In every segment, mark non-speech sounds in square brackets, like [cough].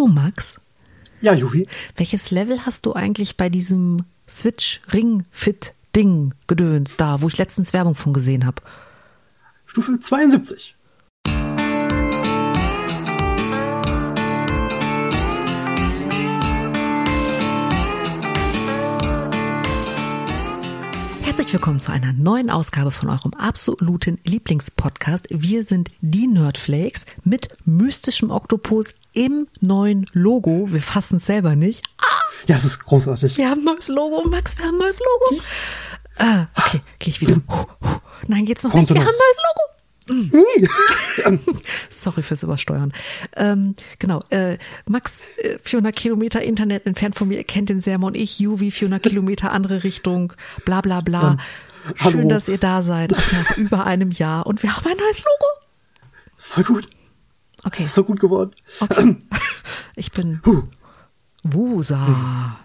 Du, Max? Ja, Juvi. Welches Level hast du eigentlich bei diesem Switch Ring Fit Ding Gedöns da, wo ich letztens Werbung von gesehen habe? Stufe 72. Herzlich willkommen zu einer neuen Ausgabe von eurem absoluten Lieblingspodcast. Wir sind die Nerdflakes mit mystischem Oktopus im neuen Logo. Wir fassen es selber nicht. Ah, Ja, es ist großartig. wir haben ein neues Logo, Max, wir haben ein neues Logo. Ah, okay, gehe ich wieder. Huh. Nein, geht's noch nicht. Wir haben ein neues Logo. [laughs] Sorry fürs Übersteuern. Ähm, genau, äh, Max, äh, 400 Kilometer Internet entfernt von mir, kennt den Sermon. Ich, Juvi, 400 Kilometer andere Richtung, bla bla bla. Schön, hallo. dass ihr da seid, nach über einem Jahr. Und wir haben ein neues Logo. Voll gut. Okay, Das ist so gut geworden. okay. [clears throat] Ich bin Huh. Wusa.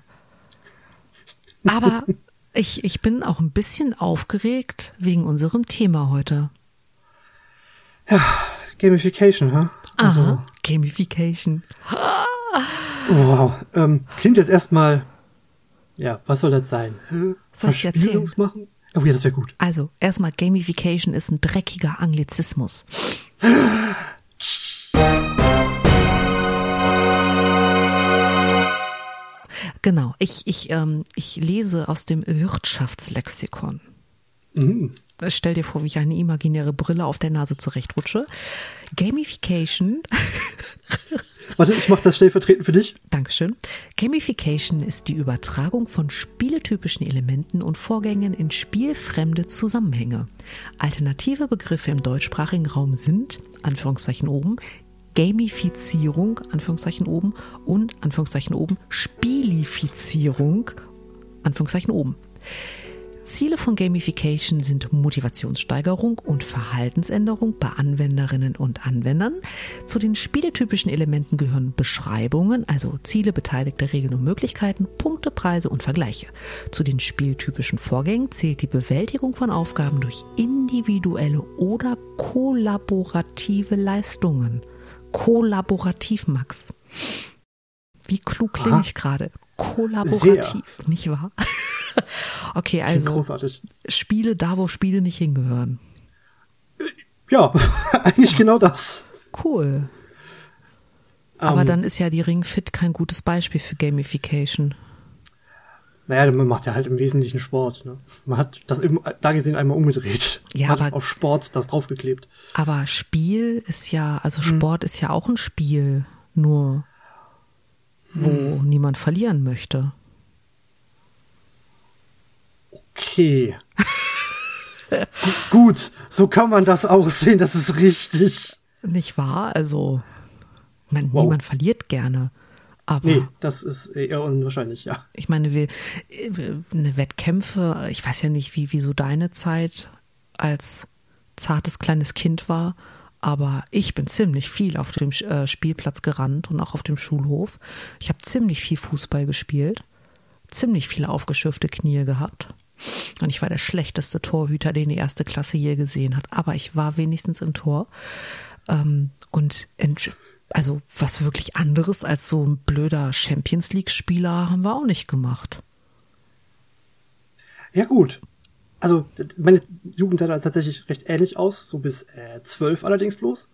Aber [laughs] ich, ich bin auch ein bisschen aufgeregt wegen unserem Thema heute. Gamification, ha? Also, Aha, Gamification. wow. Ähm, klingt jetzt erstmal, ja, was soll das sein? Soll ich erzählen? Machen? Oh ja, das wäre gut. Also, erstmal, Gamification ist ein dreckiger Anglizismus. Genau, ich, ich, ähm, ich lese aus dem Wirtschaftslexikon. Mhm. Stell dir vor, wie ich eine imaginäre Brille auf der Nase zurechtrutsche. Gamification Warte, ich mache das stellvertretend für dich. Dankeschön. Gamification ist die Übertragung von spieletypischen Elementen und Vorgängen in spielfremde Zusammenhänge. Alternative Begriffe im deutschsprachigen Raum sind, Anführungszeichen oben, Gamifizierung, Anführungszeichen oben, und, Anführungszeichen oben, Spielifizierung, Anführungszeichen oben. Ziele von Gamification sind Motivationssteigerung und Verhaltensänderung bei Anwenderinnen und Anwendern. Zu den spieletypischen Elementen gehören Beschreibungen, also Ziele, beteiligte Regeln und Möglichkeiten, Punkte, Preise und Vergleiche. Zu den spieltypischen Vorgängen zählt die Bewältigung von Aufgaben durch individuelle oder kollaborative Leistungen. Kollaborativ, Max. Wie klug klinge ich gerade? Kollaborativ, nicht wahr? [laughs] okay, also. Spiele da, wo Spiele nicht hingehören. Ja, [laughs] eigentlich genau das. Cool. Aber Ähm, dann ist ja die Ring Fit kein gutes Beispiel für Gamification. Naja, man macht ja halt im Wesentlichen Sport. Ne? Man hat das eben, da gesehen einmal umgedreht. Ja, Man hat aber- auf Sport das draufgeklebt. Aber Spiel ist ja, also Sport ist ja auch ein Spiel, nur wo niemand verlieren möchte. Okay. Gu- Gut, so kann man das auch sehen, das ist richtig. Nicht wahr? Also, meine, Wow. niemand verliert gerne. Aber Nee, das ist eher unwahrscheinlich, ja. ich meine, wir, äh, eine Wettkämpfe, ich weiß ja nicht, wie, wie so deine Zeit als zartes kleines Kind war, aber ich bin ziemlich viel auf dem äh, Spielplatz gerannt und auch auf dem Schulhof. Ich habe ziemlich viel Fußball gespielt, ziemlich viele aufgeschürfte Knie gehabt. Und ich war der schlechteste Torhüter, den die erste Klasse je gesehen hat. Aber ich war wenigstens im Tor. Ähm, und also was wirklich anderes als so ein blöder Champions League-Spieler haben wir auch nicht gemacht. Ja, gut. Also, meine Jugend sah tatsächlich recht ähnlich aus, so bis äh, zwölf allerdings bloß.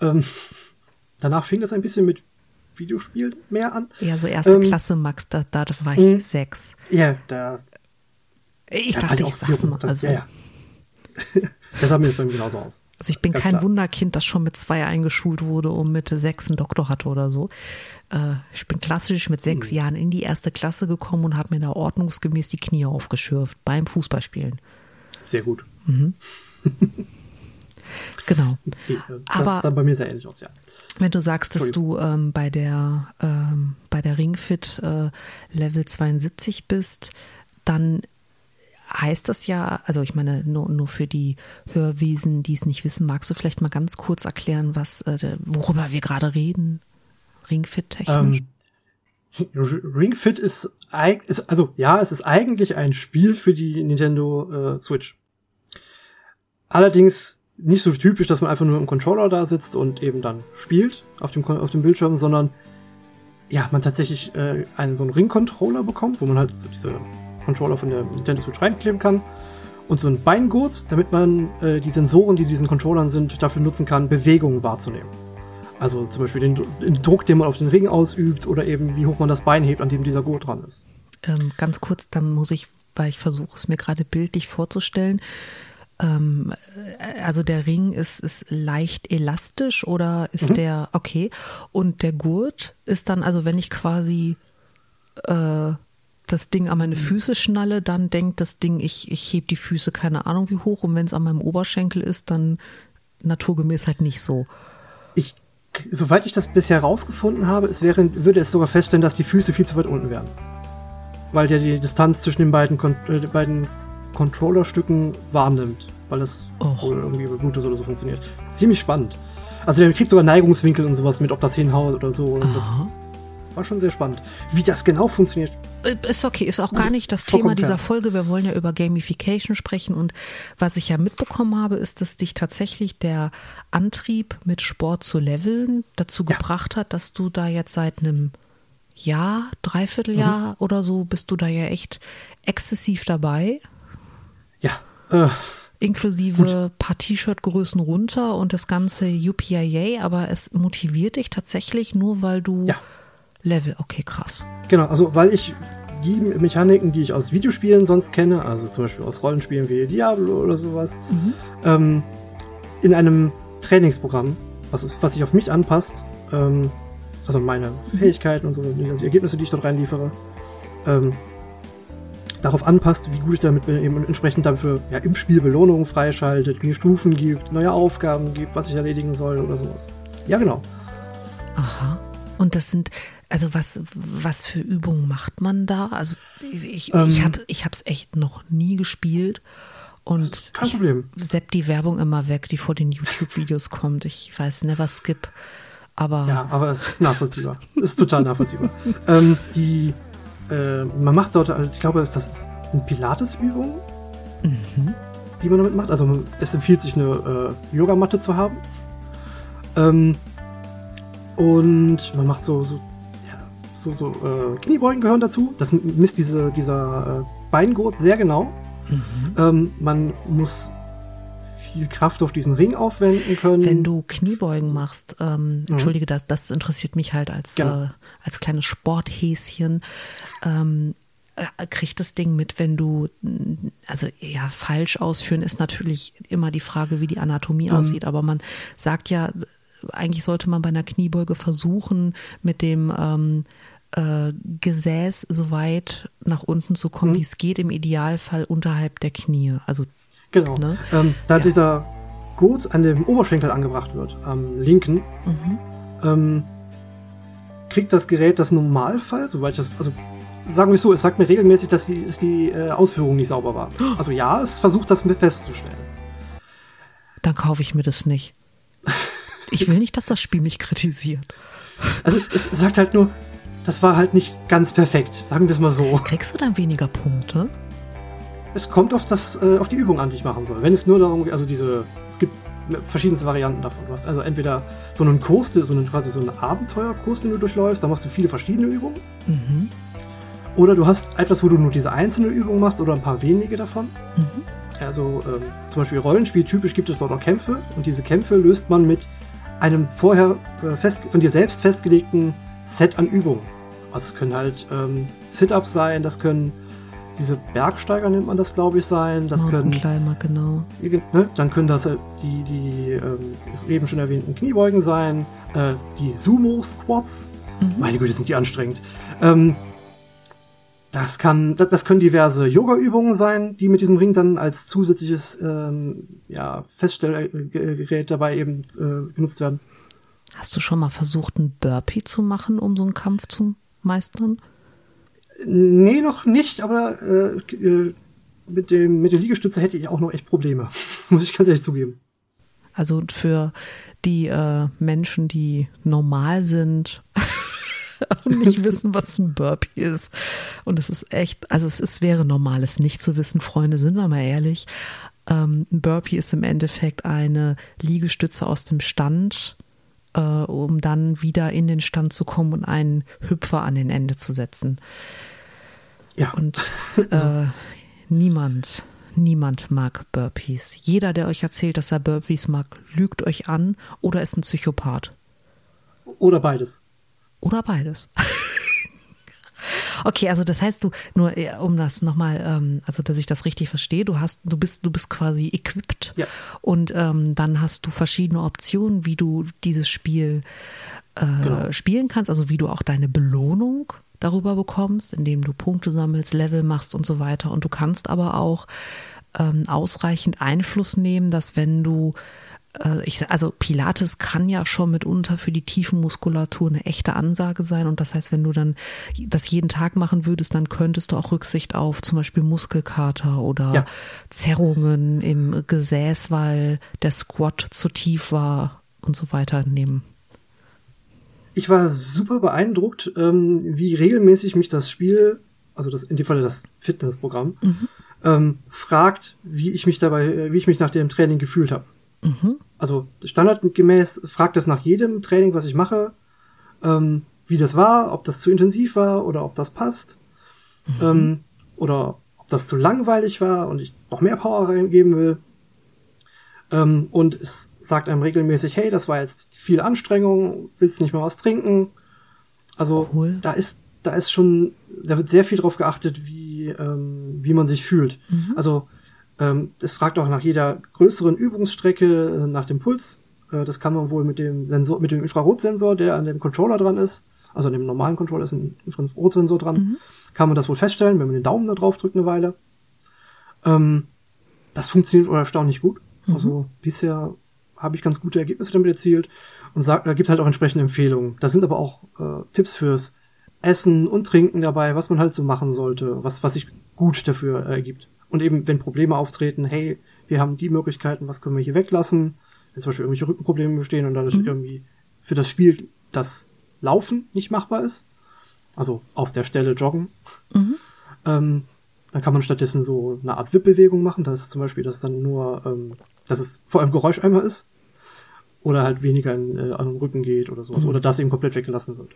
Ähm, [laughs] danach fing das ein bisschen mit Videospielen mehr an. Ja, so erste Ähm, Klasse, Max, da, da war ich Mhm. sechs. Ja, da. Ich da dachte, auch ich sag's mal. Also, Ja, ja. [laughs] das sah mir jetzt bei mir genauso aus. also ich bin Ganz kein klar. Wunderkind, das schon mit zwei eingeschult wurde und mit sechs einen Doktor hatte oder so. Äh, ich bin klassisch mit Hm. sechs Jahren in die erste Klasse gekommen und habe mir da ordnungsgemäß die Knie aufgeschürft beim Fußballspielen. Sehr gut. [laughs] Genau. Okay, äh, das Aber- sah bei mir sehr ähnlich aus, ja. Wenn du sagst, dass du ähm, bei der ähm, bei der Ringfit äh, Level 72 bist, dann heißt das ja, also ich meine, nur, nur für die Hörwesen, die es nicht wissen, magst du vielleicht mal ganz kurz erklären, was äh, worüber wir gerade reden? Ringfit technisch? Ähm, Ring Fit ist, ist, also ja, es ist eigentlich ein Spiel für die Nintendo äh, Switch. Allerdings nicht so typisch, dass man einfach nur im Controller da sitzt und eben dann spielt auf dem, auf dem Bildschirm, sondern ja, man tatsächlich äh, einen so einen Ring-Controller bekommt, wo man halt so diese Controller von der Nintendo Switch reinkleben kann. Und so ein Beingurt, damit man äh, die Sensoren, die diesen Controllern sind, dafür nutzen kann, Bewegungen wahrzunehmen. Also zum Beispiel den, den, Druck, den man auf den Ring ausübt oder eben wie hoch man das Bein hebt, an dem dieser Gurt dran ist. Ähm, ganz kurz, dann muss ich, weil ich versuche es mir gerade bildlich vorzustellen, ähm, also der Ring ist, ist leicht elastisch oder ist mhm. der okay? Und der Gurt ist dann, also wenn ich quasi äh, das Ding an meine Füße schnalle, dann denkt das Ding, ich, ich heb die Füße keine Ahnung wie hoch und wenn es an meinem Oberschenkel ist, dann naturgemäß halt nicht so. Ich soweit ich das bisher rausgefunden habe, es wäre, würde es sogar feststellen, dass die Füße viel zu weit unten wären. Weil der die Distanz zwischen den beiden, äh, beiden Controllerstücken wahrnimmt. Weil das wohl irgendwie über Bluetooth oder so funktioniert. Das ist ziemlich spannend. Also der kriegt sogar Neigungswinkel und sowas mit, ob das hinhaut oder so. Und das war schon sehr spannend. Wie das genau funktioniert, äh, ist okay, ist auch gar nicht das Thema dieser Folge. Wir wollen ja über Gamification sprechen und was ich ja mitbekommen habe, ist, dass dich tatsächlich der Antrieb mit Sport zu leveln dazu ja. gebracht hat, dass du da jetzt seit einem Jahr, Dreivierteljahr mhm. oder so, bist du da ja echt exzessiv dabei. Ja. Äh, Inklusive paar T-Shirt-Größen runter und das ganze UPIA, aber es motiviert dich tatsächlich nur, weil du ja Level, okay, krass. Genau, also weil ich die Mechaniken, die ich aus Videospielen sonst kenne, also zum Beispiel aus Rollenspielen wie Diablo oder sowas, mhm. ähm, in einem Trainingsprogramm, was, was sich auf mich anpasst, ähm, also meine mhm. Fähigkeiten und so, also die Ergebnisse, die ich dort reinliefere, ähm, darauf anpasst, wie gut ich damit bin, eben entsprechend dafür ja, im Spiel Belohnungen freischaltet, mir Stufen gibt, neue Aufgaben gibt, was ich erledigen soll oder sowas. Ja, genau. Aha. Und das sind, also was, was für Übungen macht man da? Also ich, ähm, ich habe ich hab's echt noch nie gespielt. Und kein Problem. sepp die Werbung immer weg, die vor den YouTube-Videos kommt. Ich weiß, never skip. Aber. Ja, aber das ist nachvollziehbar. Ist total nachvollziehbar. [laughs] ähm, die, äh, man macht dort, ich glaube, das ist eine Pilates-Übung, mhm. die man damit macht. Also es empfiehlt sich eine äh, Yogamatte zu haben. Ähm, und man macht so, so so, so äh, Kniebeugen gehören dazu. Das misst diese, dieser äh, Beingurt sehr genau. Mhm. Ähm, man muss viel Kraft auf diesen Ring aufwenden können. Wenn du Kniebeugen machst, ähm, mhm. entschuldige, das, das interessiert mich halt als, äh, als kleines Sporthäschen. Ähm, äh, kriegt das Ding mit, wenn du, also ja, falsch ausführen ist natürlich immer die Frage, wie die Anatomie mhm. aussieht, aber man sagt ja, eigentlich sollte man bei einer Kniebeuge versuchen, mit dem ähm, äh, Gesäß so weit nach unten zu kommen, mhm. wie es geht, im Idealfall unterhalb der Knie. Also genau. Ne? Ähm, da ja. dieser Gurt an dem Oberschenkel angebracht wird, am linken, mhm. ähm, kriegt das Gerät das Normalfall, soweit ich das, also sagen wir so, es sagt mir regelmäßig, dass die, dass die äh, Ausführung nicht sauber war. Also ja, es versucht das festzustellen. Dann kaufe ich mir das nicht. Ich will nicht, dass das Spiel mich kritisiert. Also es sagt halt nur, das war halt nicht ganz perfekt, sagen wir es mal so. Kriegst du dann weniger Punkte? Es kommt auf das, äh, auf die Übung an, die ich machen soll. Wenn es nur darum geht, also diese, es gibt verschiedenste Varianten davon. Du hast also entweder so einen Kurs, so einen, quasi so einen Abenteuerkurs, den du durchläufst, da machst du viele verschiedene Übungen. Mhm. Oder du hast etwas, wo du nur diese einzelne Übung machst oder ein paar wenige davon. Mhm. Also ähm, zum Beispiel Rollenspiel typisch gibt es dort auch Kämpfe und diese Kämpfe löst man mit einem vorher äh, fest, von dir selbst festgelegten Set an Übungen. Also es können halt ähm, Sit-Ups sein, das können diese Bergsteiger nennt man das, glaube ich, sein. Das können genau. Ne, dann können das äh, die, die ähm, eben schon erwähnten Kniebeugen sein, äh, die Sumo-Squats. Mhm. Meine Güte, sind die anstrengend. Ähm, das kann, das, das können diverse Yoga-Übungen sein, die mit diesem Ring dann als zusätzliches ähm, ja, Feststellgerät dabei eben äh, genutzt werden. Hast du schon mal versucht, einen Burpee zu machen, um so einen Kampf zu meistern? Nee, noch nicht, aber äh, äh, mit, dem, mit der Liegestütze hätte ich auch noch echt Probleme. [laughs] Muss ich ganz ehrlich zugeben. Also für die äh, Menschen, die normal sind [laughs] und nicht wissen, was ein Burpee ist. Und es ist echt, also es ist, wäre normal, es nicht zu wissen, Freunde, sind wir mal ehrlich. Ähm, ein Burpee ist im Endeffekt eine Liegestütze aus dem Stand äh, um dann wieder in den Stand zu kommen und einen Hüpfer an den Ende zu setzen. Ja. Und [laughs] äh, niemand, niemand mag Burpees. Jeder, der euch erzählt, dass er Burpees mag, lügt euch an oder ist ein Psychopath. Oder beides. Oder beides. [laughs] Okay, also das heißt du, nur äh, um das nochmal, ähm, also dass ich das richtig verstehe, du hast, du bist, du bist quasi equipped Ja. und ähm, dann hast du verschiedene Optionen, wie du dieses Spiel äh, Genau. spielen kannst, also wie du auch deine Belohnung darüber bekommst, indem du Punkte sammelst, Level machst und so weiter. Und du kannst aber auch ähm, ausreichend Einfluss nehmen, dass wenn du äh, ich, also Pilates kann ja schon mitunter für die Tiefenmuskulatur eine echte Ansage sein. Und das heißt, wenn du dann das jeden Tag machen würdest, dann könntest du auch Rücksicht auf zum Beispiel Muskelkater oder Ja. Zerrungen im Gesäß, weil der Squat zu tief war und so weiter nehmen. Ich war super beeindruckt, ähm, wie regelmäßig mich das Spiel, also das in dem Falle das Fitnessprogramm, ähm, fragt, wie ich mich dabei, äh, wie ich mich nach dem Training gefühlt habe. Also standardgemäß fragt es nach jedem Training, was ich mache, ähm, wie das war, ob das zu intensiv war oder ob das passt, ähm, oder ob das zu langweilig war und ich noch mehr Power reingeben will. Ähm, und es sagt einem regelmäßig, hey, das war jetzt viel Anstrengung, willst nicht mal was trinken? Also Cool. da ist, da ist schon, da wird sehr viel drauf geachtet, wie, ähm, wie man sich fühlt. Also ähm, das fragt auch nach jeder größeren Übungsstrecke äh, nach dem Puls. Äh, das kann man wohl mit dem Sensor, mit dem Infrarotsensor, der an dem Controller dran ist, also an dem normalen Controller ist ein Infrarotsensor dran, kann man das wohl feststellen, wenn man den Daumen da drauf drückt eine Weile. Ähm, das funktioniert wohl erstaunlich gut. Also bisher habe ich ganz gute Ergebnisse damit erzielt und sagt, da gibt halt auch entsprechende Empfehlungen. Da sind aber auch äh, Tipps fürs Essen und Trinken dabei, was man halt so machen sollte, was, was sich gut dafür äh, ergibt. Und eben, wenn Probleme auftreten, hey, wir haben die Möglichkeiten, was können wir hier weglassen? Wenn zum Beispiel irgendwelche Rückenprobleme bestehen und dadurch irgendwie für das Spiel das Laufen nicht machbar ist, also auf der Stelle joggen, ähm, dann kann man stattdessen so eine Art Wippbewegung machen. Das ist zum Beispiel, dass dann nur, ähm, dass es vor allem Geräuscheimer ist. Oder halt weniger in, äh, an den Rücken geht oder sowas. Oder das eben komplett weggelassen wird.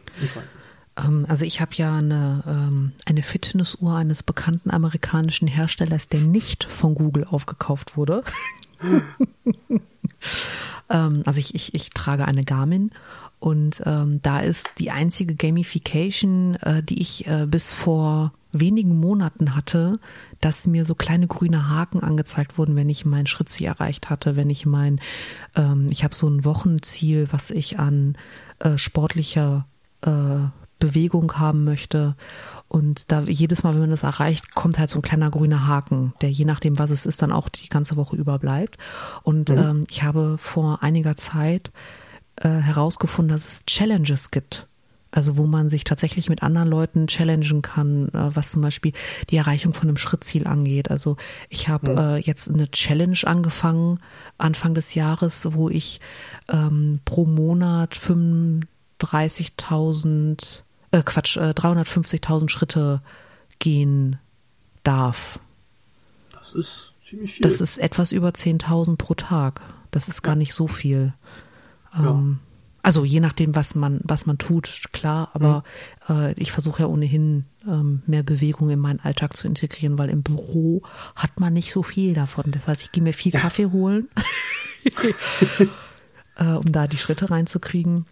Ähm, also ich habe ja eine, ähm, eine Fitnessuhr eines bekannten amerikanischen Herstellers, der nicht von Google aufgekauft wurde. [laughs] ähm, also ich, ich, ich trage eine Garmin und ähm, da ist die einzige Gamification, äh, die ich äh, bis vor wenigen Monaten hatte, dass mir so kleine grüne Haken angezeigt wurden, wenn ich mein Schrittziel erreicht hatte, wenn ich mein, ähm, ich habe so ein Wochenziel, was ich an äh, sportlicher äh, Bewegung haben möchte. Und da jedes Mal, wenn man das erreicht, kommt halt so ein kleiner grüner Haken, der je nachdem, was es ist, dann auch die ganze Woche über bleibt. Und ähm, ich habe vor einiger Zeit äh, herausgefunden, dass es Challenges gibt. Also wo man sich tatsächlich mit anderen Leuten challengen kann, äh, was zum Beispiel die Erreichung von einem Schrittziel angeht. Also ich habe äh, jetzt eine Challenge angefangen Anfang des Jahres, wo ich ähm, pro Monat 35.000, äh, Quatsch, äh, 350.000 Schritte gehen darf. Das ist ziemlich viel. Das ist etwas über 10.000 pro Tag. Das ist gar nicht so viel. Ja. Also je nachdem, was man, was man tut, klar, aber äh, ich versuche ja ohnehin ähm, mehr Bewegung in meinen Alltag zu integrieren, weil im Büro hat man nicht so viel davon. Das heißt, ich gehe mir viel Kaffee holen, [laughs] äh, um da die Schritte reinzukriegen.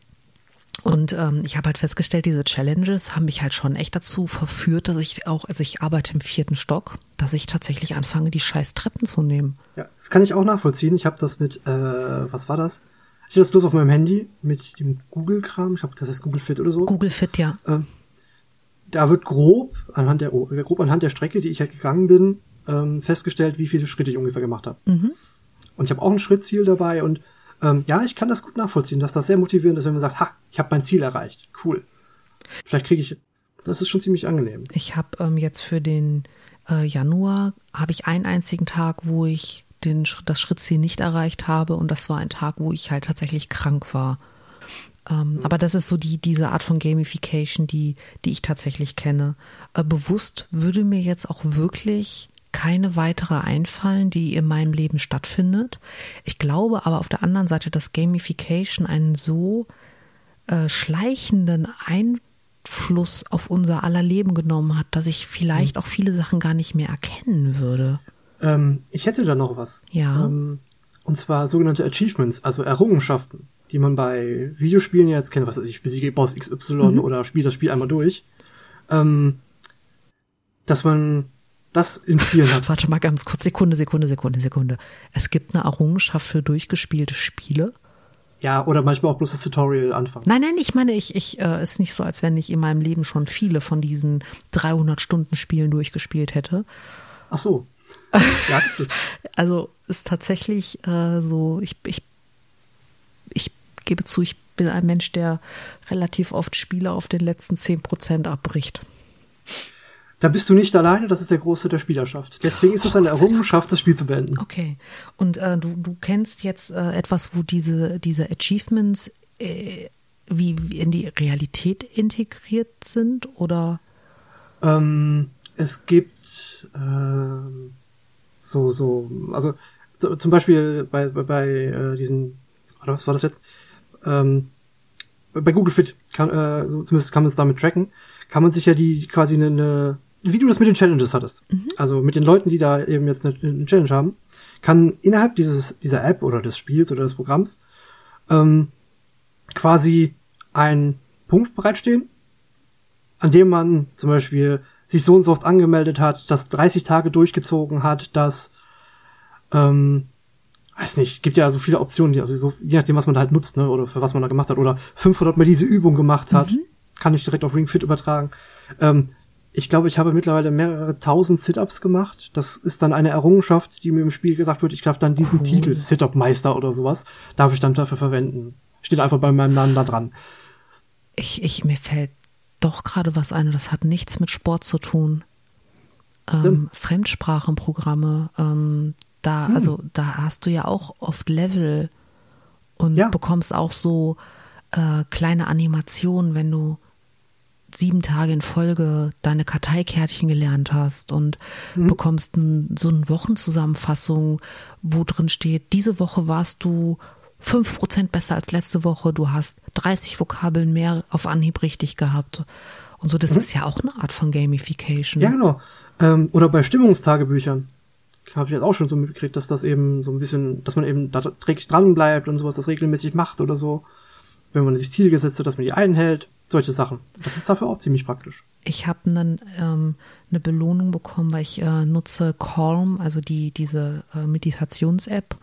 Und ähm, ich habe halt festgestellt, diese Challenges haben mich halt schon echt dazu verführt, dass ich auch, also ich arbeite im vierten Stock, dass ich tatsächlich anfange, die scheiß Treppen zu nehmen. Ja, das kann ich auch nachvollziehen. Ich habe das mit, äh, was war das? Ich habe das bloß auf meinem Handy mit dem Google-Kram. Ich glaube, das ist Google Fit oder so. Google Fit, ja. Da wird grob anhand der grob anhand der Strecke, die ich halt gegangen bin, ähm, festgestellt, wie viele Schritte ich ungefähr gemacht habe. Und ich habe auch ein Schrittziel dabei und ähm, ja, ich kann das gut nachvollziehen, dass das sehr motivierend ist, wenn man sagt, ha, ich habe mein Ziel erreicht. Cool. Vielleicht kriege ich, das ist schon ziemlich angenehm. Ich habe ähm, jetzt für den äh, Januar habe ich einen einzigen Tag, wo ich den, das Schrittziel nicht erreicht habe und das war ein Tag, wo ich halt tatsächlich krank war. Ähm, Aber das ist so die diese Art von Gamification, die die ich tatsächlich kenne. Äh, bewusst würde mir jetzt auch wirklich keine weitere einfallen, die in meinem Leben stattfindet. Ich glaube aber auf der anderen Seite, dass Gamification einen so äh, schleichenden Einfluss auf unser aller Leben genommen hat, dass ich vielleicht auch viele Sachen gar nicht mehr erkennen würde. Ähm, ich hätte da noch was. Ja. Ähm, und zwar sogenannte Achievements, also Errungenschaften, die man bei Videospielen ja jetzt kennt, was weiß ich, besiege Boss XY oder spiele das Spiel einmal durch. Ähm, dass man das in Spielen hat. [laughs] Warte mal ganz kurz, Sekunde, Sekunde, Sekunde, Sekunde. Es gibt eine Errungenschaft für durchgespielte Spiele. Ja, oder manchmal auch bloß das Tutorial anfangen. Nein, nein, ich meine, ich, ich, äh, ist nicht so, als wenn ich in meinem Leben schon viele von diesen 300 Stunden Spielen durchgespielt hätte. Ach so. [laughs] Ja, gibt es. Also ist tatsächlich äh, so, ich, ich, ich gebe zu, ich bin ein Mensch, der relativ oft Spiele auf den letzten 10% abbricht. Da bist du nicht alleine, das ist der Große der Spielerschaft. Deswegen ist es eine Errungenschaft, das Spiel zu beenden. Okay. Und äh, du, du kennst jetzt äh, etwas, wo diese, diese Achievements äh, wie, wie in die Realität integriert sind oder? Ähm, es gibt ähm, so, so, also so, zum Beispiel bei, bei, bei äh, diesen, oder was war das jetzt? Ähm, bei Google Fit, kann, äh, so, zumindest kann man es damit tracken, kann man sich ja die quasi eine, eine wie du das mit den Challenges hattest. Also mit den Leuten, die da eben jetzt eine, eine Challenge haben, kann innerhalb dieses, dieser App oder des Spiels oder des Programms ähm, quasi ein Punkt bereitstehen, an dem man zum Beispiel sich so und so oft angemeldet hat, das 30 Tage durchgezogen hat, das ähm, weiß nicht, gibt ja so viele Optionen, die, also so, je nachdem, was man da halt nutzt, ne, oder für was man da gemacht hat, oder 500 mal diese Übung gemacht hat, kann ich direkt auf Ring Fit übertragen. Ähm, ich glaube, ich habe mittlerweile mehrere tausend Sit-Ups gemacht. Das ist dann eine Errungenschaft, die mir im Spiel gesagt wird, ich darf dann diesen Titel, Sit-Up-Meister oder sowas, darf ich dann dafür verwenden. Steht einfach bei meinem Namen da dran. Ich, ich, mir fällt doch gerade was ein und das hat nichts mit Sport zu tun. Ähm, Fremdsprachenprogramme, ähm, da, also da hast du ja auch oft Level und Ja. bekommst auch so äh, kleine Animationen, wenn du sieben Tage in Folge deine Karteikärtchen gelernt hast und bekommst ein, so eine Wochenzusammenfassung, wo drin steht, diese Woche warst du 5% besser als letzte Woche, du hast 30 Vokabeln mehr auf Anhieb richtig gehabt. Und so, das ist ja auch eine Art von Gamification. Ja, genau. Ähm, oder bei Stimmungstagebüchern. Habe ich jetzt auch schon so mitgekriegt, dass das eben so ein bisschen, dass man eben da träglich dran bleibt und sowas, das regelmäßig macht oder so. Wenn man sich Ziele gesetzt hat, dass man die einhält. Solche Sachen. Das ist dafür auch ziemlich praktisch. Ich habe einen, ähm, eine Belohnung bekommen, weil ich äh, nutze Calm, also die, diese äh, Meditations-App.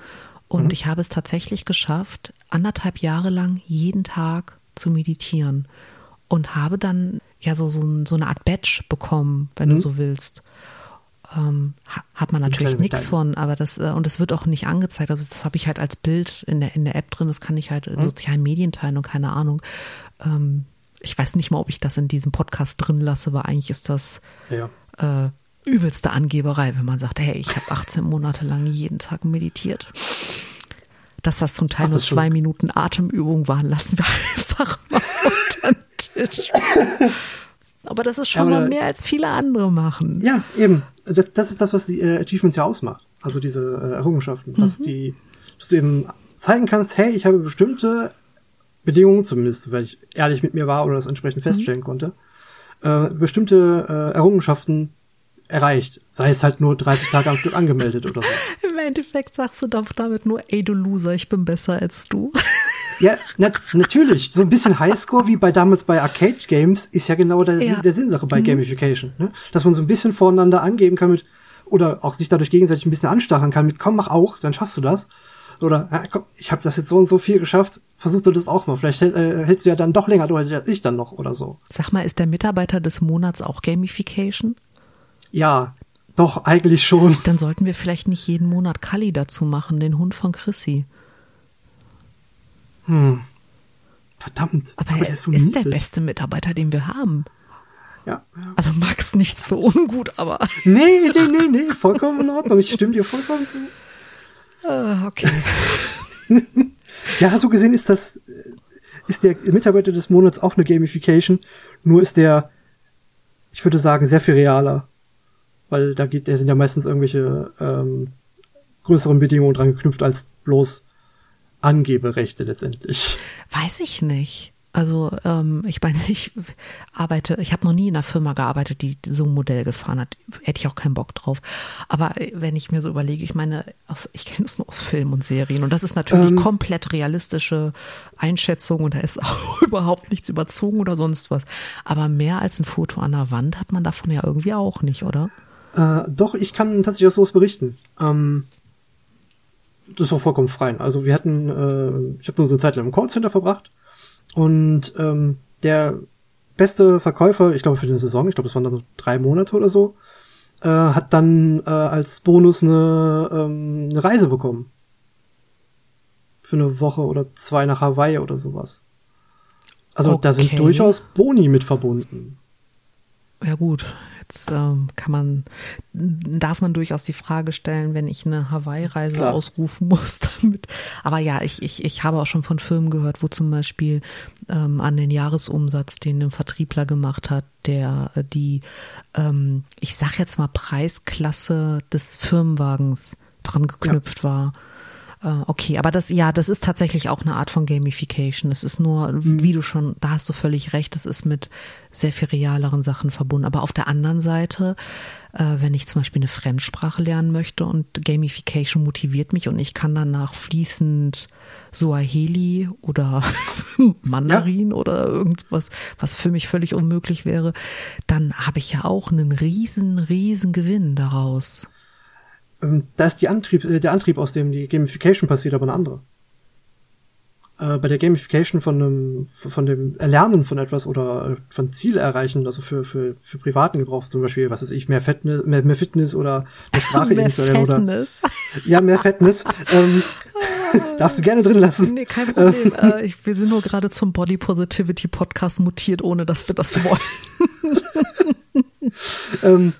Und ich habe es tatsächlich geschafft, anderthalb Jahre lang jeden Tag zu meditieren. Und habe dann ja so, so, so eine Art Badge bekommen, wenn du so willst. Ähm, ha- hat man natürlich nichts von, aber das, äh, und es wird auch nicht angezeigt. Also das habe ich halt als Bild in der, in der App drin, das kann ich halt in sozialen Medien teilen und keine Ahnung. Ähm, ich weiß nicht mal, ob ich das in diesem Podcast drin lasse, weil eigentlich ist das Ja. äh, übelste Angeberei, wenn man sagt, hey, ich habe 18 Monate lang jeden Tag meditiert. Dass das zum Teil Das nur ist schon- zwei Minuten Atemübung waren, lassen wir einfach mal unter den Tisch. Aber das ist schon Aber- mal mehr als viele andere machen. Ja, eben. Das, das ist das, was die äh, Achievements ja ausmacht. Also diese äh, Errungenschaften. Dass die, dass du eben zeigen kannst, hey, ich habe bestimmte Bedingungen, zumindest weil ich ehrlich mit mir war oder das entsprechend feststellen konnte, äh, bestimmte äh, Errungenschaften erreicht. Sei es halt nur 30 Tage am Stück angemeldet oder so. Im Endeffekt sagst du doch damit nur, ey du Loser, ich bin besser als du. [laughs] Ja, nat natürlich. So ein bisschen Highscore wie bei damals bei Arcade Games ist ja genau der, Ja. der Sinnsache bei Gamification. Ne? Dass man so ein bisschen voneinander angeben kann mit, oder auch sich dadurch gegenseitig ein bisschen anstacheln kann mit, komm, mach auch, dann schaffst du das. Oder, ja, komm, ich habe das jetzt so und so viel geschafft, versuch du das auch mal. Vielleicht äh, hältst du ja dann doch länger durch als ich dann noch oder so. Sag mal, ist der Mitarbeiter des Monats auch Gamification? Ja, doch, eigentlich schon. Dann sollten wir vielleicht nicht jeden Monat Kali dazu machen, den Hund von Chrissy. Hm. Verdammt. Aber, er der ist, so der niedlich. beste Mitarbeiter, den wir haben. Ja, ja. Also Max nichts für ungut, aber Nee, nee, nee, nee, vollkommen in Ordnung. Ich stimme dir vollkommen zu. äh, okay. [laughs] Ja, so gesehen ist das, ist der Mitarbeiter des Monats auch eine Gamification, nur ist der, ich würde sagen, sehr viel realer. Weil da geht, da sind ja meistens irgendwelche ähm, größeren Bedingungen dran geknüpft als bloß Angeberechte letztendlich. Weiß ich nicht. Also ähm, ich meine, ich arbeite, ich habe noch nie in einer Firma gearbeitet, die so ein Modell gefahren hat. Hätte ich auch keinen Bock drauf. Aber wenn ich mir so überlege, ich meine, aus, ich kenne es nur aus Filmen und Serien und das ist natürlich ähm, komplett realistische Einschätzung und da ist [laughs] auch überhaupt nichts überzogen oder sonst was. Aber mehr als ein Foto an der Wand hat man davon ja irgendwie auch nicht, oder? Äh, doch, ich kann tatsächlich auch sowas berichten. Ähm, das ist auch vollkommen frei. Also wir hatten, äh, ich habe nur so eine Zeit lang im Callcenter verbracht und ähm, der beste Verkäufer, ich glaube für eine Saison, ich glaube es waren dann so drei Monate oder so, äh, hat dann äh, als Bonus eine, ähm, eine Reise bekommen. Für eine Woche oder zwei nach Hawaii oder sowas. Also okay. da sind durchaus Boni mit verbunden. Ja gut, Jetzt ähm, kann man, darf man durchaus die Frage stellen, wenn ich eine Hawaii-Reise ausrufen muss [laughs] damit. Aber ja, ich, ich, ich habe auch schon von Firmen gehört, wo zum Beispiel ähm, an den Jahresumsatz, den ein Vertriebler gemacht hat, der äh, die, ähm, ich sag jetzt mal Preisklasse des Firmenwagens dran geknüpft ja. war. Äh, okay, aber das, ja, das ist tatsächlich auch eine Art von Gamification. Das ist nur, mhm. wie du schon, da hast du völlig recht, das ist mit sehr viel realeren Sachen verbunden. Aber auf der anderen Seite, äh, wenn ich zum Beispiel eine Fremdsprache lernen möchte und Gamification motiviert mich und ich kann danach fließend Suaheli oder [laughs] Mandarin ja. oder irgendwas, was für mich völlig unmöglich wäre, dann habe ich ja auch einen riesen, riesen Gewinn daraus. Ähm, da ist die Antrieb, äh, der Antrieb, aus dem die Gamification passiert, aber eine andere. Äh, bei der Gamification von dem, von dem Erlernen von etwas oder äh, von Ziel erreichen, also für, für, für privaten Gebrauch, zum Beispiel, was ist ich, mehr Fitness, mehr, mehr Fitness oder eine [laughs] Sprache mehr Fitness. Oder, ja, mehr Fitness. ähm, [laughs] darfst du gerne drin lassen. Nee, kein Problem. äh, ich, wir sind nur gerade zum Body Positivity Podcast mutiert, ohne dass wir das wollen. [laughs] ähm,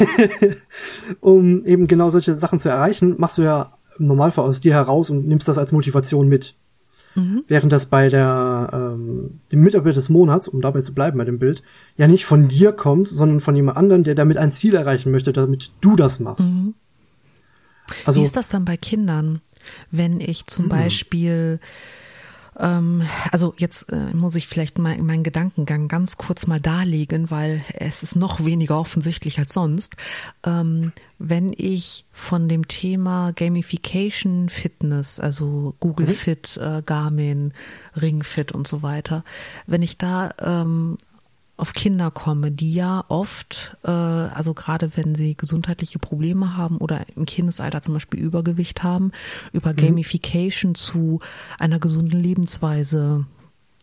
[laughs] um eben genau solche Sachen zu erreichen, machst du ja im Normalfall aus dir heraus und nimmst das als Motivation mit. Mhm. Während das bei der ähm, dem Mitarbeiter des Monats, um dabei zu bleiben bei dem Bild, ja nicht von dir kommt, sondern von jemand anderem, der damit ein Ziel erreichen möchte, damit du das machst. Mhm. Also, Wie ist das dann bei Kindern, wenn ich zum mhm. Beispiel also jetzt äh, muss ich vielleicht mal meinen Gedankengang ganz kurz mal darlegen, weil es ist noch weniger offensichtlich als sonst. Ähm, wenn ich von dem Thema Gamification Fitness, also Google mhm. Fit, äh, Garmin, Ring Fit und so weiter, wenn ich da ähm, auf Kinder komme, die ja oft, äh, also gerade wenn sie gesundheitliche Probleme haben oder im Kindesalter zum Beispiel Übergewicht haben, über mhm. Gamification zu einer gesunden Lebensweise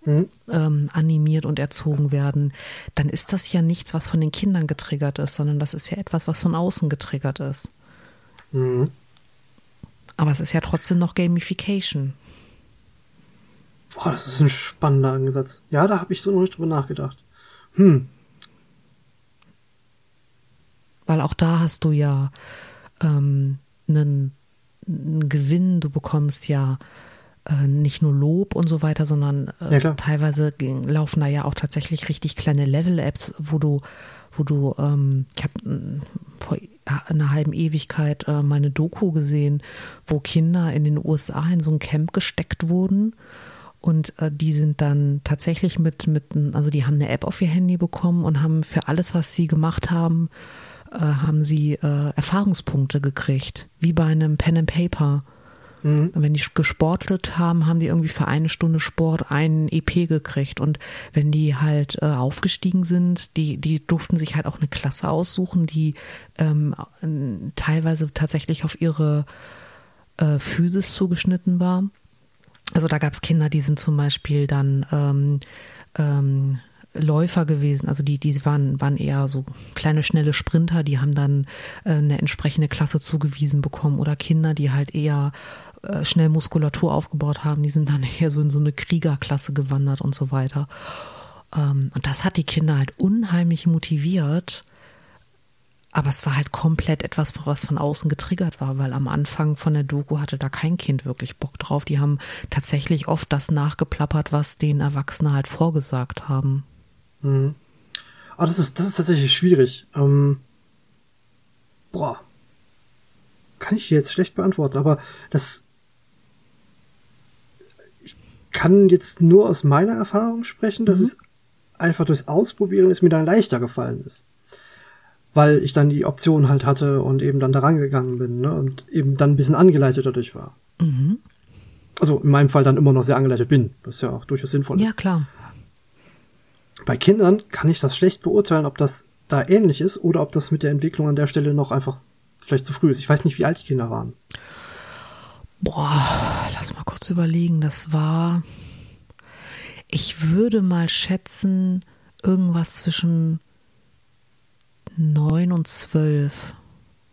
mhm. ähm, animiert und erzogen werden, dann ist das ja nichts, was von den Kindern getriggert ist, sondern das ist ja etwas, was von außen getriggert ist. Mhm. Aber es ist ja trotzdem noch Gamification. Boah, das ist ein spannender Ansatz. Ja, da habe ich so noch nicht drüber nachgedacht. Hm. Weil auch da hast du ja ähm, einen, einen Gewinn, du bekommst ja äh, nicht nur Lob und so weiter, sondern äh, ja, teilweise laufen da ja auch tatsächlich richtig kleine Level-Apps, wo du, wo du, ähm, ich habe äh, vor einer halben Ewigkeit äh, meine Doku gesehen, wo Kinder in den USA in so ein Camp gesteckt wurden und äh, die sind dann tatsächlich mit, mit, also die haben eine App auf ihr Handy bekommen und haben für alles, was sie gemacht haben, äh, haben sie äh, Erfahrungspunkte gekriegt, wie bei einem Pen and Paper. Mhm. Wenn die gesportelt haben, haben die irgendwie für eine Stunde Sport einen EP gekriegt. Und wenn die halt äh, aufgestiegen sind, die, die durften sich halt auch eine Klasse aussuchen, die ähm, teilweise tatsächlich auf ihre äh, Physis zugeschnitten war. Also da gab es Kinder, die sind zum Beispiel dann ähm, ähm, Läufer gewesen, also die, die waren, waren eher so kleine, schnelle Sprinter, die haben dann äh, eine entsprechende Klasse zugewiesen bekommen oder Kinder, die halt eher äh, schnell Muskulatur aufgebaut haben, die sind dann [laughs] eher so in so eine Kriegerklasse gewandert und so weiter. Ähm, und das hat die Kinder halt unheimlich motiviert, aber es war halt komplett etwas, was von außen getriggert war, weil am Anfang von der Doku hatte da kein Kind wirklich Bock drauf. Die haben tatsächlich oft das nachgeplappert, was den Erwachsenen halt vorgesagt haben. Mhm. Aber das ist, das ist tatsächlich schwierig. Ähm, boah, kann ich jetzt schlecht beantworten, aber das ich kann jetzt nur aus meiner Erfahrung sprechen, dass mhm. es einfach durchs Ausprobieren es mir dann leichter gefallen ist. Weil ich dann die Option halt hatte und eben dann da rangegangen bin ne? und eben dann ein bisschen angeleitet dadurch war. Mhm. Also in meinem Fall dann immer noch sehr angeleitet bin, was ja auch durchaus sinnvoll ist. Ja, klar. Bei Kindern kann ich das schlecht beurteilen, ob das da ähnlich ist oder ob das mit der Entwicklung an der Stelle noch einfach vielleicht zu früh ist. Ich weiß nicht, wie alt die Kinder waren. Boah, lass mal kurz überlegen. Das war, ich würde mal schätzen, irgendwas zwischen neun und zwölf.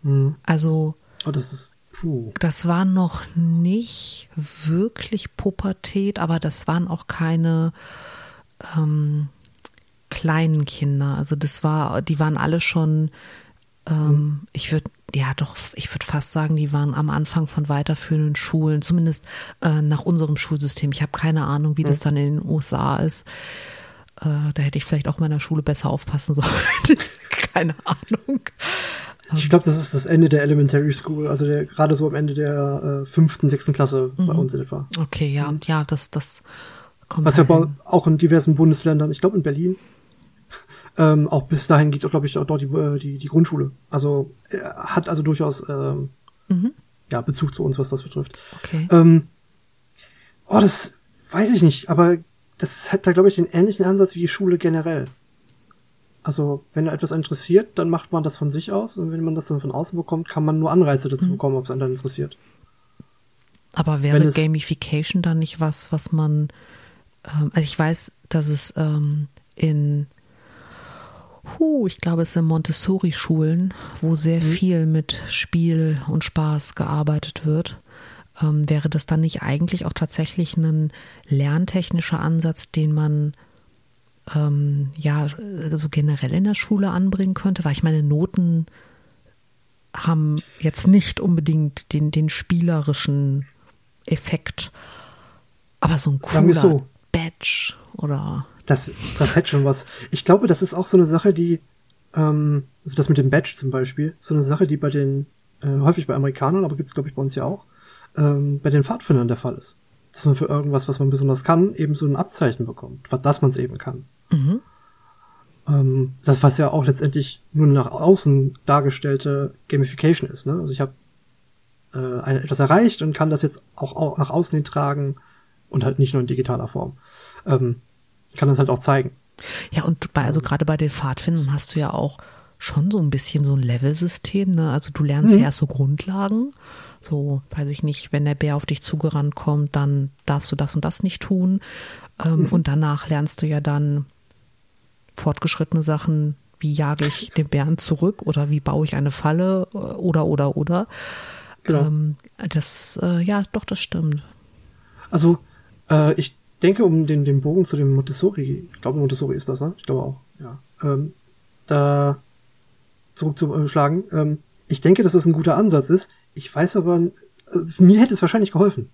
Hm. Also. Oh, das ist. Puh. Das war noch nicht wirklich Pubertät, aber das waren auch keine ähm, kleinen Kinder. Also das war, die waren alle schon, ähm, hm. ich würde ja doch, ich würde fast sagen, die waren am Anfang von weiterführenden Schulen, zumindest äh, nach unserem Schulsystem. Ich habe keine Ahnung, wie mhm. das dann in den USA ist. Äh, da hätte ich vielleicht auch in meiner Schule besser aufpassen [laughs] sollen. Keine Ahnung. Ich glaube, das ist das Ende der Elementary School, also der, gerade so am Ende der äh, fünften, sechsten Klasse mhm. bei uns in etwa. Okay, ja, mhm. ja, das, das kommt. Was ja auch in diversen Bundesländern, ich glaube in Berlin, ähm, auch bis dahin geht, glaube ich, auch dort die, äh, die, die Grundschule. Also er hat also durchaus ähm, mhm. ja, Bezug zu uns, was das betrifft. Okay. Ähm, oh, das weiß ich nicht, aber das hat da, glaube ich, den ähnlichen Ansatz wie die Schule generell. Also, wenn etwas interessiert, dann macht man das von sich aus und wenn man das dann von außen bekommt, kann man nur Anreize dazu mhm. bekommen, ob es einen dann interessiert. Aber wäre Gamification dann nicht was, was man, ähm, also ich weiß, dass es ähm, in Huh, ich glaube, es sind Montessori-Schulen, wo sehr mhm. viel mit Spiel und Spaß gearbeitet wird. Ähm, wäre das dann nicht eigentlich auch tatsächlich ein lerntechnischer Ansatz, den man ähm, ja so generell in der Schule anbringen könnte? Weil ich meine, Noten haben jetzt nicht unbedingt den, den spielerischen Effekt, aber so ein cooler so. Badge oder das, das hätte schon was. Ich glaube, das ist auch so eine Sache, die, ähm, also das mit dem Badge zum Beispiel, so eine Sache, die bei den, äh, häufig bei Amerikanern, aber gibt's glaube ich bei uns ja auch, ähm, bei den Pfadfindern der Fall ist. Dass man für irgendwas, was man besonders kann, eben so ein Abzeichen bekommt, was, dass man es eben kann. Mhm. Ähm, das, was ja auch letztendlich nur nach außen dargestellte Gamification ist. Ne? Also ich habe äh, etwas erreicht und kann das jetzt auch, auch nach außen hin tragen und halt nicht nur in digitaler Form. Ähm, kann das halt auch zeigen. Ja, und bei, also gerade bei den Pfadfindern hast du ja auch schon so ein bisschen so ein Level-System, ne? Also du lernst mhm. ja erst so Grundlagen. So, weiß ich nicht, wenn der Bär auf dich zugerannt kommt, dann darfst du das und das nicht tun. Ähm, mhm. Und danach lernst du ja dann fortgeschrittene Sachen, wie jage ich den Bären zurück oder wie baue ich eine Falle oder oder oder. Genau. Ähm, das, äh, ja, doch, das stimmt. Also, äh, ich denke, um den, den Bogen zu dem Montessori, ich glaube Montessori ist das, ne? Ich glaube auch, ja. Ähm, da zurückzuschlagen, ähm, ich denke, dass das ein guter Ansatz ist. Ich weiß aber, also mir hätte es wahrscheinlich geholfen.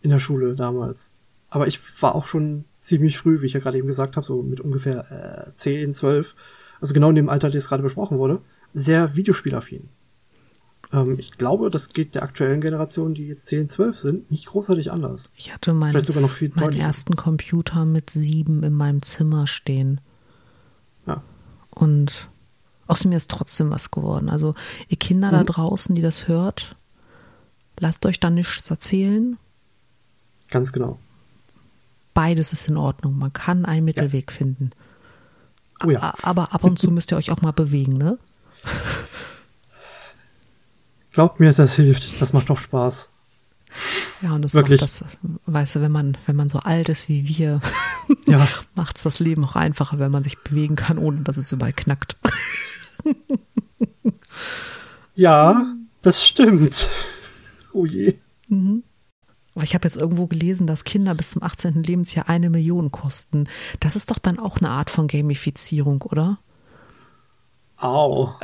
In der Schule damals. Aber ich war auch schon ziemlich früh, wie ich ja gerade eben gesagt habe, so mit ungefähr äh, 10, 12, also genau in dem Alter, das gerade besprochen wurde, sehr videospielaffin. Ähm, ich glaube, das geht der aktuellen Generation, die jetzt 10, 12 sind, nicht großartig anders. Ich hatte meinen, sogar noch viel meinen ersten Computer mit sieben in meinem Zimmer stehen. Ja. Und aus mir ist trotzdem was geworden. Also ihr Kinder mhm. da draußen, die das hört, lasst euch da nichts erzählen. Ganz genau. Beides ist in Ordnung. Man kann einen Mittelweg ja. finden. Oh ja. Aber ab und zu müsst ihr euch auch mal bewegen, ne? Glaubt mir, das hilft. Das macht doch Spaß. Ja, und das Wirklich. macht das, weißt du, wenn man, wenn man so alt ist wie wir, [laughs] ja. [laughs] macht es das Leben auch einfacher, wenn man sich bewegen kann, ohne dass es überall knackt. [laughs] ja, das stimmt. Oh je. Mhm. Aber ich habe jetzt irgendwo gelesen, dass Kinder bis zum 18. Lebensjahr eine Million kosten. Das ist doch dann auch eine Art von Gamifizierung, oder? Au.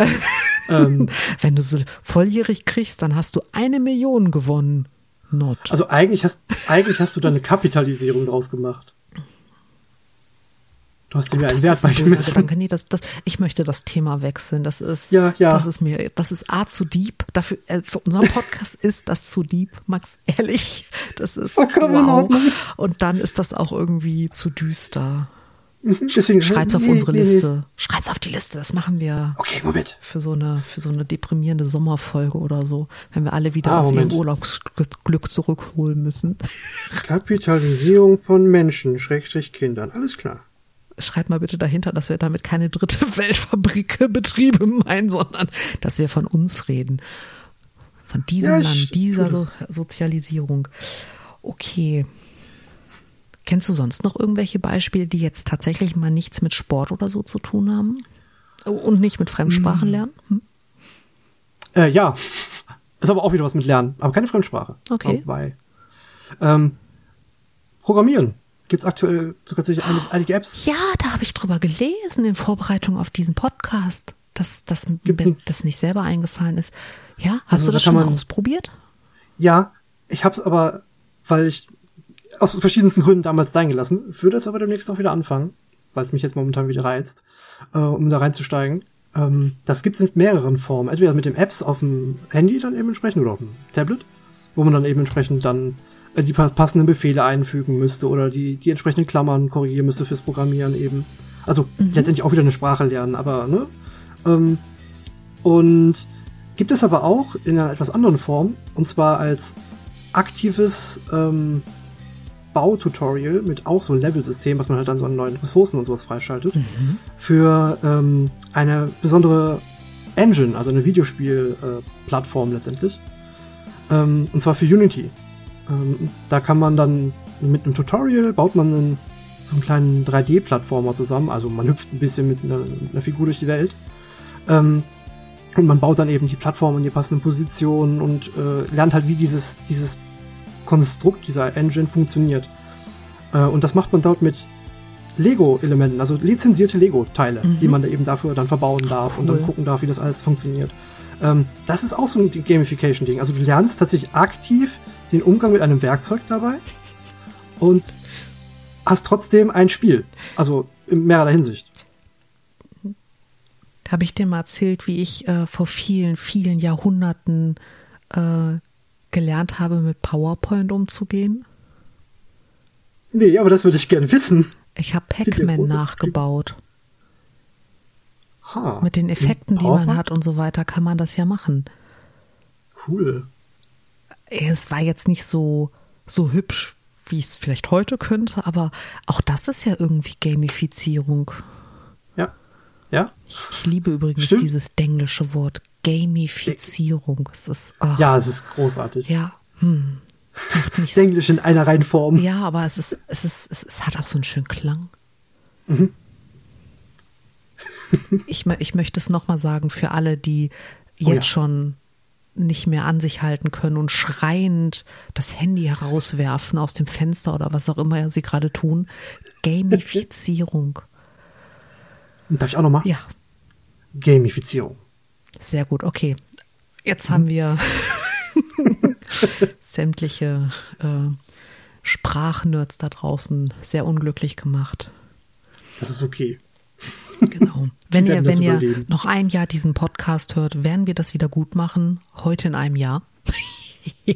ähm, Wenn du sie volljährig kriegst, dann hast du eine Million gewonnen. Not. Also eigentlich hast, eigentlich hast du da eine Kapitalisierung draus gemacht. Du hast dir Oh, einen Wert beigemessen. Nee, das, das, ich möchte das Thema wechseln. Das ist, Ja, ja. das ist mir, das ist A zu deep. Dafür, äh, für unseren [laughs] Podcast ist das zu deep, Max. Ehrlich, das ist Vollkommen wow. Und dann ist das auch irgendwie zu düster. Deswegen, Schreib's auf nee, unsere nee, nee. Liste. Schreib's auf die Liste. Das machen wir Okay, Moment. für so eine, für so eine deprimierende Sommerfolge oder so, wenn wir alle wieder Ah, aus Moment. ihrem Urlaubsglück zurückholen müssen. [laughs] Kapitalisierung von Menschen, Schrägstrich Kindern. Alles klar. Schreibt mal bitte dahinter, dass wir damit keine dritte [laughs] Weltfabrik Betriebe meinen, sondern dass wir von uns reden. Von diesem Ja, Land, dieser so Sozialisierung. Okay. Kennst du sonst noch irgendwelche Beispiele, die jetzt tatsächlich mal nichts mit Sport oder so zu tun haben? Oh, Und nicht mit Fremdsprachen lernen? Hm? Äh, ja. [laughs] Ist aber auch wieder was mit Lernen, aber keine Fremdsprache. Okay. Wobei. Ähm, Programmieren. Gibt's aktuell sogar tatsächlich eine, einige Apps. Ja, da habe ich drüber gelesen in Vorbereitung auf diesen Podcast, dass, dass Gibt mir das nicht selber eingefallen ist. Ja, hast Also du da das kann schon mal ausprobiert? Ja, ich hab's aber, weil ich aus verschiedensten Gründen damals sein gelassen, würde es aber demnächst auch wieder anfangen, weil es mich jetzt momentan wieder reizt, äh, um da reinzusteigen. Ähm, das gibt's in mehreren Formen. Entweder mit den Apps auf dem Handy dann eben entsprechend oder auf dem Tablet, wo man dann eben entsprechend dann äh, die pa- passenden Befehle einfügen müsste oder die, die entsprechenden Klammern korrigieren müsste fürs Programmieren eben. Also letztendlich auch wieder eine Sprache lernen, aber ne? Ähm, und gibt es aber auch in einer etwas anderen Form, und zwar als aktives ähm, Baututorial mit auch so Level-System, was man halt dann so an neuen Ressourcen und sowas freischaltet, für ähm, eine besondere Engine, also eine Videospiel-Plattform äh, letztendlich. Ähm, und zwar für Unity. Ähm, da kann man dann mit einem Tutorial baut man einen, so einen kleinen 3D-Plattformer zusammen. Also man hüpft ein bisschen mit einer, einer Figur durch die Welt. Ähm, und man baut dann eben die Plattform in die passenden Positionen und äh, lernt halt, wie dieses, dieses Konstrukt dieser Engine funktioniert. Äh, und das macht man dort mit Lego-Elementen, also lizenzierte Lego-Teile, Mhm. die man da eben dafür dann verbauen darf und dann Cool. gucken darf, wie das alles funktioniert. Ähm, das ist auch so ein Gamification-Ding. Also du lernst tatsächlich aktiv den Umgang mit einem Werkzeug dabei und hast trotzdem ein Spiel. Also in mehrerer Hinsicht. Habe ich dir mal erzählt, wie ich äh, vor vielen, vielen Jahrhunderten äh, gelernt habe, mit PowerPoint umzugehen? Nee, aber das würde ich gerne wissen. Ich habe Pac-Man nachgebaut. Ha, Mit den Effekten, die man hat und so weiter, kann man das ja machen. Cool. Es war jetzt nicht so, so hübsch, wie ich es vielleicht heute könnte, aber auch das ist ja irgendwie Gamifizierung. Ja. Ich, ich liebe übrigens Stimmt. dieses englische Wort Gamifizierung. Es ist, ach, Ja, es ist großartig. ja, hm, [laughs] Englisch in einer Reihenform. Ja, aber es ist, es ist, es, es hat auch so einen schönen Klang. Mhm. Ich, ich möchte es nochmal sagen für alle, die Oh jetzt ja. schon nicht mehr an sich halten können und schreiend das Handy herauswerfen aus dem Fenster oder was auch immer sie gerade tun. [laughs] Gamifizierung. Darf ich auch noch mal? Ja, Gamifizierung. sehr gut. Okay, jetzt Mhm. haben wir [laughs] sämtliche äh, Sprachnerds da draußen sehr unglücklich gemacht. Das ist okay. Genau. [laughs] Wenn ihr, wenn ihr noch ein Jahr diesen Podcast hört, werden wir das wieder gut machen. Heute in einem Jahr. [laughs]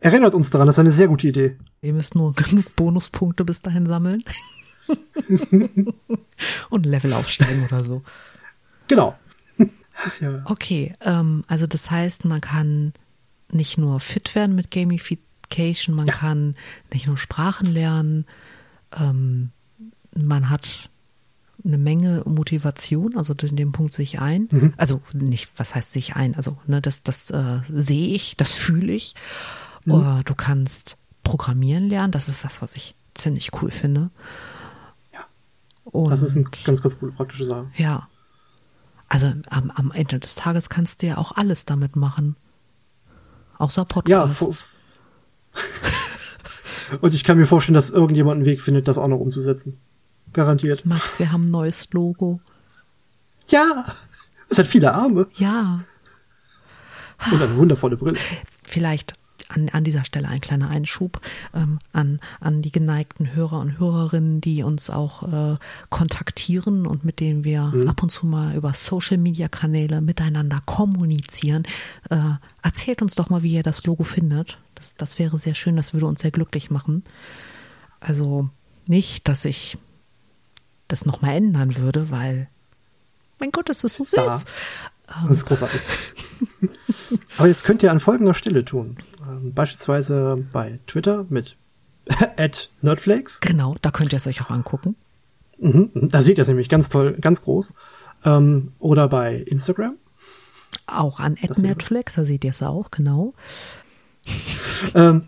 Erinnert uns daran, das ist eine sehr gute Idee. Ihr müsst nur genug Bonuspunkte bis dahin sammeln. [laughs] Und Level aufsteigen oder so. Genau. ja. Okay, ähm, also das heißt, man kann nicht nur fit werden mit Gamification, man kann nicht nur Sprachen lernen, ähm, man hat eine Menge Motivation, also in dem Punkt sehe ich ein. Mhm. Also nicht, was heißt sich ein? Also ne, das, das äh, sehe ich, das fühle ich. Mhm. Äh, du kannst programmieren lernen, das ist was, was ich ziemlich cool finde. Ja. Und Das ist eine ganz, ganz coole praktische Sache. ja. Also am, am Ende des Tages kannst du ja auch alles damit machen. Außer Ja, Podcasts. vor- [laughs] und ich kann mir vorstellen, dass irgendjemand einen Weg findet, das auch noch umzusetzen. Garantiert. Max, wir haben ein neues Logo. Ja! Es hat viele Arme Ja. und eine wundervolle Brille. Vielleicht an, an dieser Stelle ein kleiner Einschub ähm, an, an die geneigten Hörer und Hörerinnen, die uns auch äh, kontaktieren und mit denen wir mhm. ab und zu mal über Social-Media-Kanäle miteinander kommunizieren. Äh, erzählt uns doch mal, wie ihr das Logo findet. Das, das wäre sehr schön, das würde uns sehr glücklich machen. Also nicht, dass ich das nochmal ändern würde, weil, mein Gott, das ist so süß. Da. Das ist großartig. [laughs] Aber jetzt könnt ihr an folgender Stelle tun. Beispielsweise bei Twitter mit [laughs] at Nerdflakes. Genau, da könnt ihr es euch auch angucken. Mhm, mhm, da seht ihr es nämlich ganz toll, ganz groß. Ähm, oder bei Instagram. Auch an at Netflix, da seht ihr es auch, genau. ähm,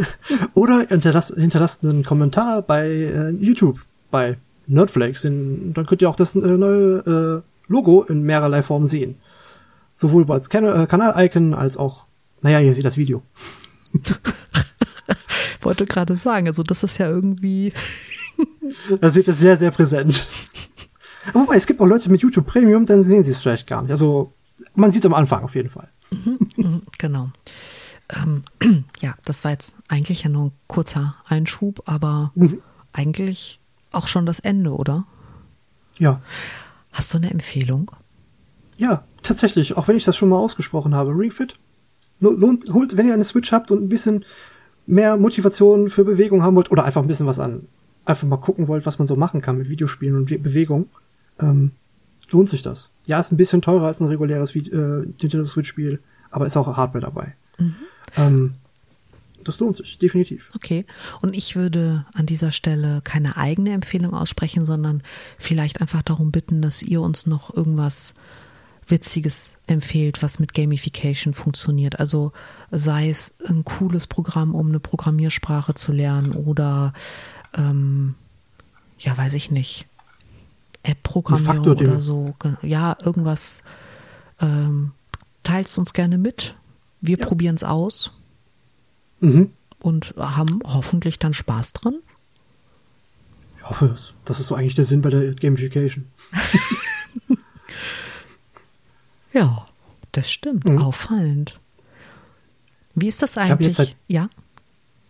[laughs] oder hinterlasst, hinterlasst einen Kommentar bei äh, YouTube, bei Nerdflakes. In, dann könnt ihr auch das äh, neue äh, Logo in mehrerlei Formen sehen. Sowohl als kan äh, Kanal-Icon als auch, naja, ihr seht das Video. [laughs] Wollte gerade sagen, also das ist ja irgendwie. [laughs] da seht ihr sehr, sehr präsent. Wobei, es gibt auch Leute mit YouTube Premium, dann sehen sie es vielleicht gar nicht. Also man sieht es am Anfang auf jeden Fall. Mhm, mhm, genau. Ähm, [clears throat] ja, das war jetzt eigentlich ja nur ein kurzer Einschub, aber mhm. eigentlich auch schon das Ende, oder? Ja. Hast du eine Empfehlung? Ja, tatsächlich, auch wenn ich das schon mal ausgesprochen habe. Ringfit. Lohnt, holt, wenn ihr eine Switch habt und ein bisschen mehr Motivation für Bewegung haben wollt oder einfach ein bisschen was an, einfach mal gucken wollt, was man so machen kann mit Videospielen und Bewegung, ähm, lohnt sich das. Ja, ist ein bisschen teurer als ein reguläres äh, Nintendo Switch Spiel, aber ist auch Hardware dabei. Mhm. Ähm, das lohnt sich, definitiv. Okay. Und ich würde an dieser Stelle keine eigene Empfehlung aussprechen, sondern vielleicht einfach darum bitten, dass ihr uns noch irgendwas Witziges empfehlt, was mit Gamification funktioniert. Also sei es ein cooles Programm, um eine Programmiersprache zu lernen oder ähm, ja, weiß ich nicht, App-Programmierung oder so. Ja, irgendwas. Ähm, teilst uns gerne mit. Wir ja. probieren es aus mhm. und haben hoffentlich dann Spaß dran. Ich hoffe es. Das ist so eigentlich der Sinn bei der Gamification. [laughs] ja, das stimmt. Mhm. Auffallend. Wie ist das eigentlich? Ich seit, ja?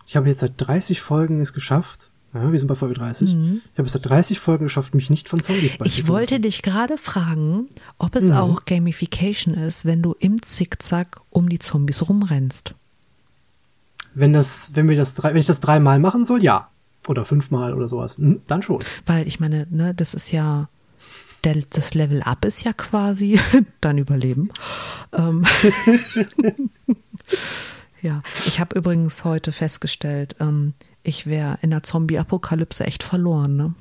Ich habe jetzt seit 30 Folgen es geschafft. Ja, wir sind bei Folge 30. Mhm. Ich habe es seit 30 Folgen geschafft, mich nicht von Zombies Ich wollte dich gerade fragen, ob es mhm. auch Gamification ist, wenn du im Zickzack um die Zombies rumrennst. Wenn das, wenn wir das drei, wenn ich das dreimal machen soll, ja. Oder fünfmal oder sowas, hm, dann schon. Weil ich meine, ne, das ist ja, der, das Level Up ist ja quasi [laughs] dein Überleben. Ähm [laughs] ja, ich habe übrigens heute festgestellt, ähm, ich wäre in der Zombie-Apokalypse echt verloren, ne?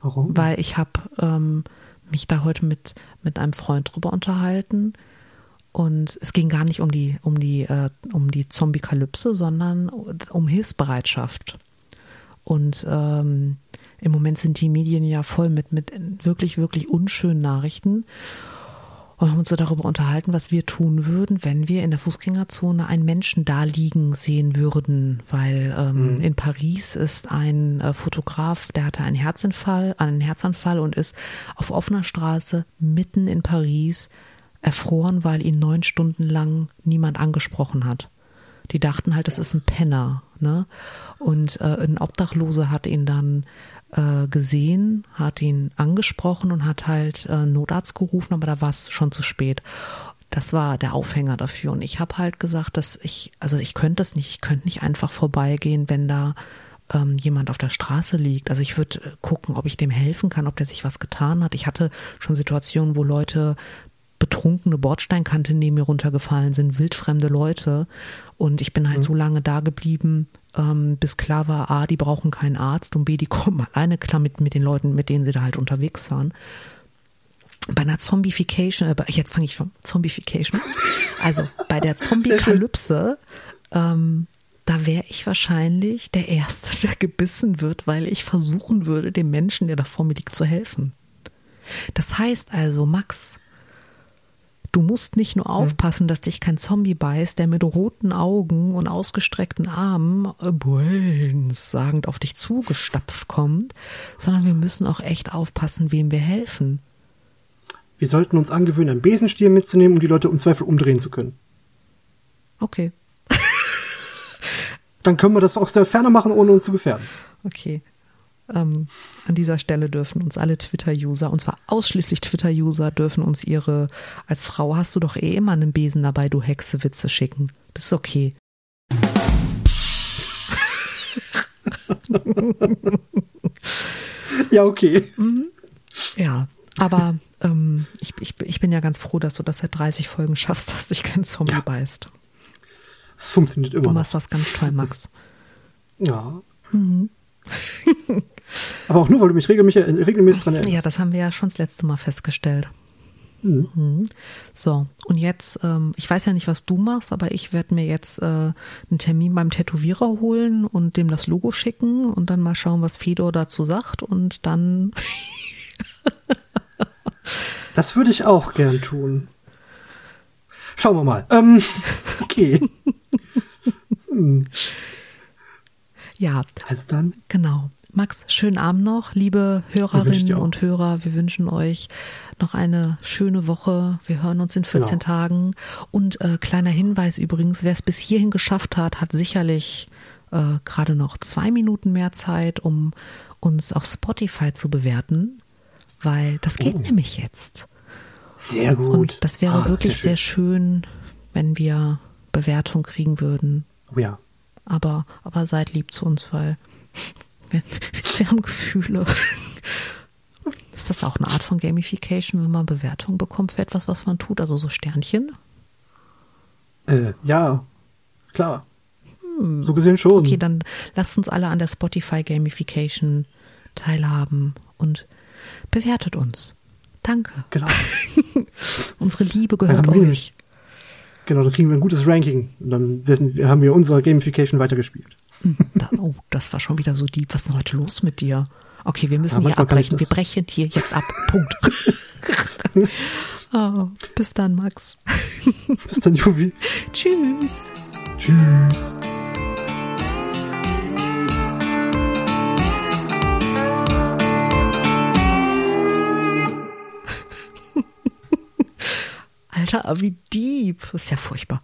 Warum? Weil ich habe ähm, mich da heute mit, mit einem Freund drüber unterhalten und es ging gar nicht um die, um die, äh, um die Zombie-Kalypse, sondern um Hilfsbereitschaft. Und ähm, im Moment sind die Medien ja voll mit, mit wirklich, wirklich unschönen Nachrichten. Und haben uns so darüber unterhalten, was wir tun würden, wenn wir in der Fußgängerzone einen Menschen da liegen sehen würden. Weil ähm, mhm. in Paris ist ein äh, Fotograf, der hatte einen Herzinfall, einen Herzanfall und ist auf offener Straße mitten in Paris erfroren, weil ihn neun Stunden lang niemand angesprochen hat. Die dachten halt, es ist ein Penner. Ne? Und äh, ein Obdachloser hat ihn dann äh, gesehen, hat ihn angesprochen und hat halt äh, Notarzt gerufen, aber da war es schon zu spät. Das war der Aufhänger dafür. Und ich habe halt gesagt, dass ich, also ich könnte das nicht, ich könnte nicht einfach vorbeigehen, wenn da ähm, jemand auf der Straße liegt. Also ich würde äh, gucken, ob ich dem helfen kann, ob der sich was getan hat. Ich hatte schon Situationen, wo Leute betrunkene Bordsteinkante neben mir runtergefallen sind, wildfremde Leute. Und ich bin halt mhm. so lange da geblieben, ähm, bis klar war, A, die brauchen keinen Arzt und B, die [laughs] kommen alleine klar mit, mit den Leuten, mit denen sie da halt unterwegs waren. Bei einer Zombification, äh, jetzt fange ich von Zombification. [laughs] Also bei der Zombie-Kalypse, ähm, da wäre ich wahrscheinlich der Erste, der gebissen wird, weil ich versuchen würde, dem Menschen, der da vor mir liegt, zu helfen. Das heißt also, Max, Du musst nicht nur aufpassen, dass dich kein Zombie beißt, der mit roten Augen und ausgestreckten Armen äh, sagend auf dich zugestapft kommt, sondern wir müssen auch echt aufpassen, wem wir helfen. Wir sollten uns angewöhnen, einen Besenstiel mitzunehmen, um die Leute um Zweifel umdrehen zu können. Okay. dann können wir das aus der Ferne machen, ohne uns zu gefährden. Okay. Ähm, an dieser Stelle dürfen uns alle Twitter-User, und zwar ausschließlich Twitter-User, dürfen uns ihre, als Frau hast du doch eh immer einen Besen dabei, du Hexe, Witze schicken. Das ist okay. [laughs] ja, okay. Mhm. Ja, aber ähm, ich, ich, ich bin ja ganz froh, dass du das seit 30 Folgen schaffst, dass dich kein Zombie ja. beißt. Es funktioniert immer. Du machst noch. das ganz toll, Max. Das, ja. Mhm. [laughs] Aber auch nur, weil du mich regelmäßig, regelmäßig dran erinnerst. Ja, das haben wir ja schon das letzte Mal festgestellt. Mhm. Mhm. So, und jetzt, ähm, ich weiß ja nicht, was du machst, aber ich werde mir jetzt äh, einen Termin beim Tätowierer holen und dem das Logo schicken und dann mal schauen, was Fedor dazu sagt und dann. [laughs] das würde ich auch gern tun. Schauen wir mal. Ähm, [laughs] okay. [laughs] hm. Ja. Also dann. Genau. Max, schönen Abend noch, liebe Hörerinnen und Hörer. Wir wünschen euch noch eine schöne Woche. Wir hören uns in 14 genau. Tagen. Und äh, kleiner Hinweis übrigens, wer es bis hierhin geschafft hat, hat sicherlich äh, gerade noch zwei Minuten mehr Zeit, um uns auf Spotify zu bewerten, weil das geht oh. nämlich jetzt. Sehr gut. Und das wäre ah, wirklich sehr schön. sehr schön, wenn wir Bewertung kriegen würden. Oh ja. Aber, aber seid lieb zu uns, weil wir, wir haben Gefühle. Ist das auch eine Art von Gamification, wenn man Bewertung bekommt für etwas, was man tut? Also so Sternchen? Äh, ja, klar. Hm. So gesehen schon. Okay, dann lasst uns alle an der Spotify Gamification teilhaben und bewertet uns. Danke. Genau. [laughs] Unsere Liebe gehört euch. Genau, dann kriegen wir ein gutes Ranking. Und dann wissen, haben wir unsere Gamification weitergespielt. Hm, da, oh, das war schon wieder so deep. Was ist denn heute los mit dir? Okay, wir müssen ja, hier abbrechen. Wir brechen hier jetzt ab. [laughs] Punkt. [laughs] oh, bis dann, Max. [laughs] bis dann, Juvi. Tschüss. Tschüss. Alter, wie deep. Das ist ja furchtbar.